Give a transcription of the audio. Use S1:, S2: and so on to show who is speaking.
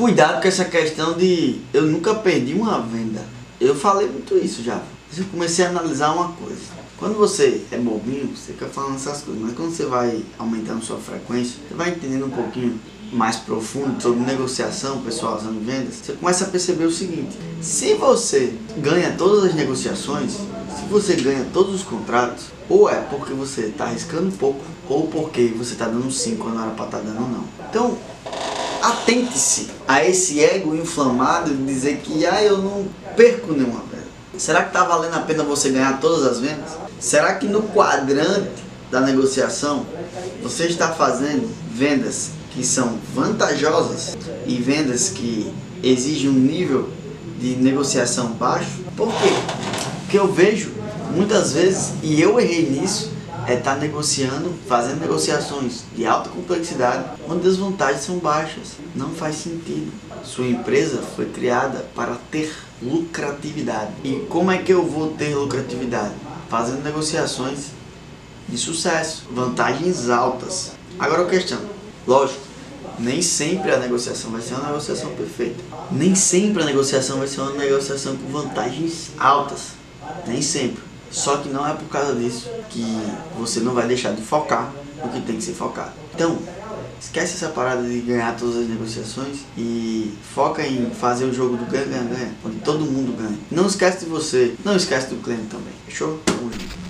S1: cuidado com essa questão de eu nunca perdi uma venda. Eu falei muito isso já. Eu comecei a analisar uma coisa. Quando você é bobinho, você fica falando essas coisas, mas quando você vai aumentando sua frequência, você vai entendendo um pouquinho mais profundo sobre negociação, pessoal usando vendas, você começa a perceber o seguinte: se você ganha todas as negociações, se você ganha todos os contratos, ou é porque você está arriscando um pouco, ou porque você está dando sim quando não era para estar tá dando não. Então, atente-se a esse ego inflamado de dizer que ah, eu não perco nenhuma venda. Será que está valendo a pena você ganhar todas as vendas? Será que no quadrante da negociação você está fazendo vendas que são vantajosas e vendas que exigem um nível de negociação baixo? Por quê? Porque eu vejo muitas vezes, e eu errei nisso, é estar tá negociando, fazendo negociações de alta complexidade, onde as vantagens são baixas. Não faz sentido. Sua empresa foi criada para ter lucratividade. E como é que eu vou ter lucratividade? Fazendo negociações de sucesso, vantagens altas. Agora a questão, lógico, nem sempre a negociação vai ser uma negociação perfeita. Nem sempre a negociação vai ser uma negociação com vantagens altas. Nem sempre. Só que não é por causa disso que você não vai deixar de focar no que tem que ser focado. Então, esquece essa parada de ganhar todas as negociações e foca em fazer o jogo do ganha-ganha-ganha, onde todo mundo ganha. Não esquece de você, não esquece do cliente também. Fechou? Tamo junto.